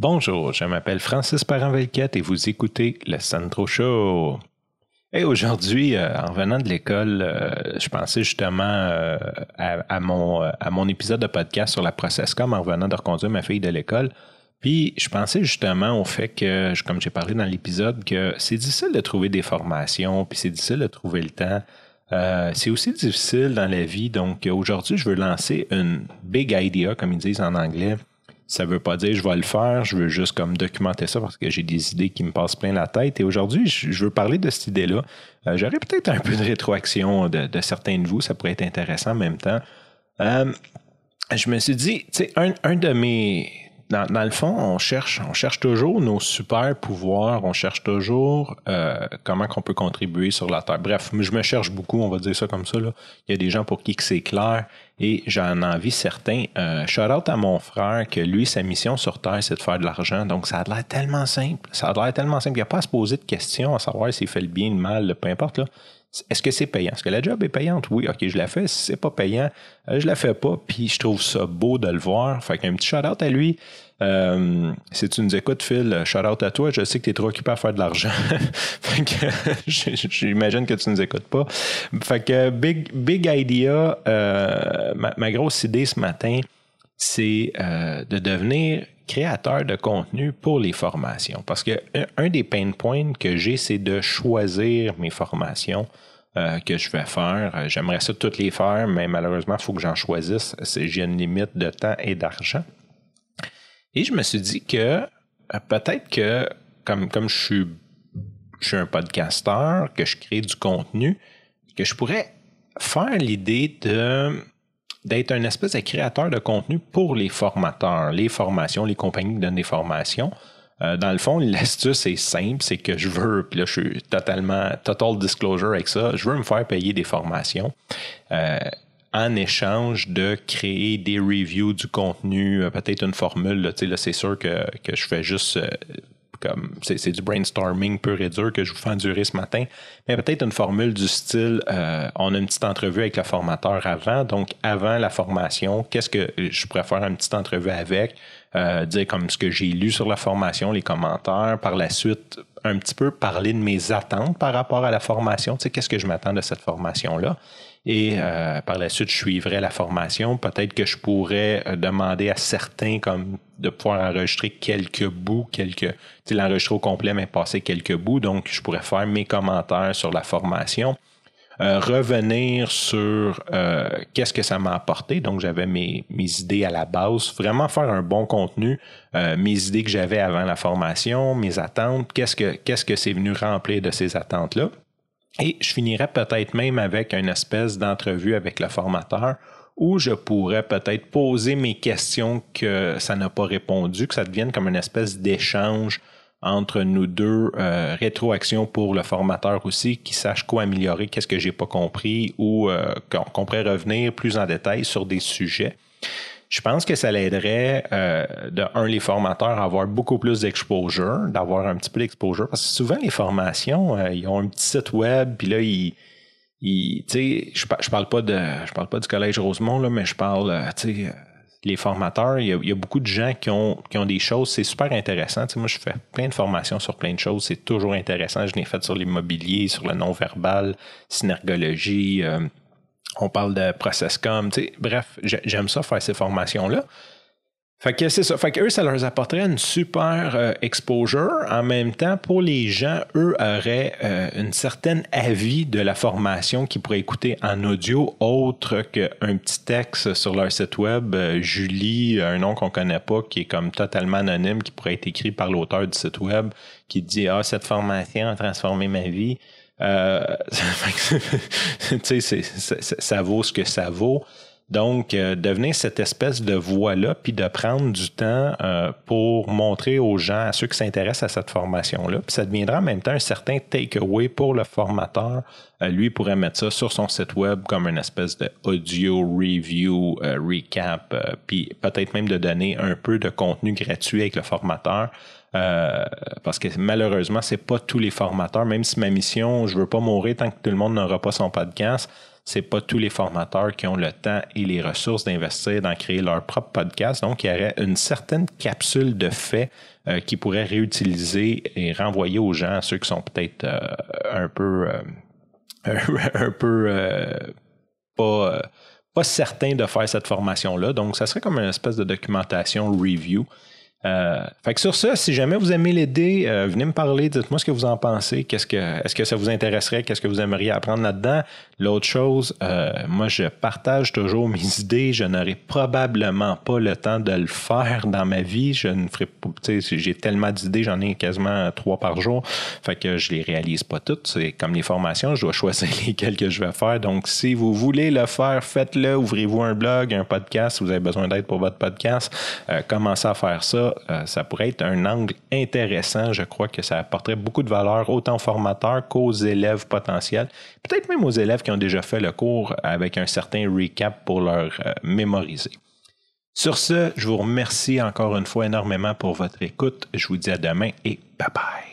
Bonjour, je m'appelle Francis Parent-Velquette et vous écoutez le Sandro Show. Et aujourd'hui, euh, en venant de l'école, euh, je pensais justement euh, à, mon, à mon épisode de podcast sur la Processcom en venant de reconduire ma fille de l'école. Puis je pensais justement au fait que, comme j'ai parlé dans l'épisode, que c'est difficile de trouver des formations, puis c'est difficile de trouver le temps. c'est aussi difficile dans la vie. Donc aujourd'hui, je veux lancer une big idea, comme ils disent en anglais, ça veut pas dire je vais le faire, je veux juste comme documenter ça parce que j'ai des idées qui me passent plein la tête. Et aujourd'hui, je veux parler de cette idée-là. Euh, j'aurais peut-être un peu de rétroaction de, certains de vous, ça pourrait être intéressant en même temps. Euh, je me suis dit, tu sais, un, de mes, dans, le fond, on cherche, on cherche toujours nos super pouvoirs, on cherche toujours euh, comment qu'on peut contribuer sur la Terre. Bref, je me cherche beaucoup, on va dire ça comme ça. Là. Il y a des gens pour qui c'est clair et j'en envie certains. Euh, shout out à mon frère que lui, sa mission sur Terre, c'est de faire de l'argent. Donc ça a l'air tellement simple. Ça a l'air tellement simple. Il n'y a pas à se poser de questions à savoir s'il fait le bien, le mal, peu importe. Là. Est-ce que c'est payant? Est-ce que la job est payante? Oui, ok, je la fais. Si c'est pas payant, euh, je la fais pas. Puis je trouve ça beau de le voir. Fait qu'un petit shout-out à lui. Euh, si tu nous écoutes, Phil, shout-out à toi. Je sais que tu es trop occupé à faire de l'argent. fait que j'imagine que tu nous écoutes pas. Fait que big, idea, euh, ma, grosse idée ce matin, c'est de devenir créateur de contenu pour les formations. Parce que un des pain points que j'ai, c'est de choisir mes formations euh, que je vais faire. Euh, j'aimerais ça toutes les faire, mais malheureusement, il faut que j'en choisisse. J'ai une limite de temps et d'argent. Et je me suis dit que euh, peut-être que comme, comme je suis, je suis un podcasteur, que je crée du contenu, que je pourrais faire l'idée de d'être un espèce de créateur de contenu pour les formateurs, les formations, les compagnies qui donnent des formations. Euh, dans le fond, l'astuce est simple, c'est que je veux, puis là je suis totalement, total disclosure avec ça, je veux me faire payer des formations. Euh, en échange de créer des reviews du contenu, euh, peut-être une formule, là, là c'est sûr que, que, je fais juste comme c'est du brainstorming pur et dur que je vous fais endurer ce matin, mais peut-être une formule du style euh, on a une petite entrevue avec le formateur avant, donc avant la formation, qu'est-ce que je pourrais faire une petite entrevue avec, euh, dire comme ce que j'ai lu sur la formation, les commentaires, par la suite un petit peu parler de mes attentes par rapport à la formation, tu sais, qu'est-ce que je m'attends de cette formation-là? Et euh, par la suite, je suivrai la formation. Peut-être que je pourrais euh, demander à certains comme de pouvoir enregistrer quelques bouts, quelques, l'enregistrer au complet, mais passer quelques bouts. Donc, je pourrais faire mes commentaires sur la formation. Euh, revenir sur qu'est-ce que ça m'a apporté. Donc, j'avais mes, mes, idées à la base, vraiment faire un bon contenu, mes idées que j'avais avant la formation, mes attentes, qu'est-ce que qu'est-ce que c'est venu remplir de ces attentes-là? Et je finirais peut-être même avec une espèce d'entrevue avec le formateur où je pourrais peut-être poser mes questions que ça n'a pas répondu, que ça devienne comme une espèce d'échange entre nous deux, euh, rétroaction pour le formateur aussi, qui sache quoi améliorer, qu'est-ce que j'ai pas compris, ou euh, qu'on pourrait revenir plus en détail sur des sujets. Je pense que ça l'aiderait, euh, de un, les formateurs à avoir beaucoup plus d'exposure, d'avoir un petit peu d'exposure, parce que souvent les formations, euh, ils ont un petit site web, puis là, ils, ils tu sais, je, je parle pas de, je parle pas du collège Rosemont là, mais je parle, euh, tu sais, les formateurs, il y, a, beaucoup de gens qui ont, qui ont des choses, c'est super intéressant. Moi, je fais plein de formations sur plein de choses, c'est toujours intéressant. Je l'ai fait sur l'immobilier, sur le non-verbal, synergologie, on parle de processcom, tu sais, bref, j'aime ça faire ces formations-là. Fait que c'est ça. Fait que eux, ça leur apporterait une super euh, exposure. En même temps, pour les gens, eux auraient euh, une certaine avis de la formation qu'ils pourraient écouter en audio, autre qu'un petit texte sur leur site web. Euh, Julie, un nom qu'on connaît pas, qui est comme totalement anonyme, qui pourrait être écrit par l'auteur du site web, qui dit Ah, cette formation a transformé ma vie. Euh, ça vaut ce que ça vaut. Donc, euh, devenir cette espèce de voix-là, puis de prendre du temps euh, pour montrer aux gens, à ceux qui s'intéressent à cette formation-là, puis ça deviendra en même temps un certain takeaway pour le formateur. Euh, lui pourrait mettre ça sur son site web comme une espèce de audio review, recap, puis peut-être même de donner un peu de contenu gratuit avec le formateur. Euh, parce que malheureusement, c'est pas tous les formateurs, même si ma mission, je veux pas mourir tant que tout le monde n'aura pas son podcast, c'est pas tous les formateurs qui ont le temps et les ressources d'investir dans créer leur propre podcast. Donc, il y aurait une certaine capsule de faits euh, qu'ils pourraient réutiliser et renvoyer aux gens, ceux qui sont peut-être euh, un peu, un peu pas pas certains de faire cette formation-là. Donc, ça serait comme une espèce de documentation review euh, fait que sur ça, si jamais vous aimez l'idée, euh, venez me parler, dites-moi ce que vous en pensez, qu'est-ce que est-ce que ça vous intéresserait, qu'est-ce que vous aimeriez apprendre là-dedans. L'autre chose, euh, moi je partage toujours mes idées, je n'aurai probablement pas le temps de le faire dans ma vie, je ne ferai pas, j'ai tellement d'idées, j'en ai quasiment trois par jour, fait que je les réalise pas toutes, c'est comme les formations, je dois choisir lesquelles que je vais faire. Donc si vous voulez le faire, faites-le, ouvrez-vous un blog, un podcast, si vous avez besoin d'aide pour votre podcast, commencez à faire ça euh, ça, pourrait être un angle intéressant. Je crois que ça apporterait beaucoup de valeur autant aux formateurs qu'aux élèves potentiels, peut-être même aux élèves qui ont déjà fait le cours avec un certain recap pour leur euh, mémoriser. Sur ce, je vous remercie encore une fois énormément pour votre écoute. Je vous dis à demain et bye bye.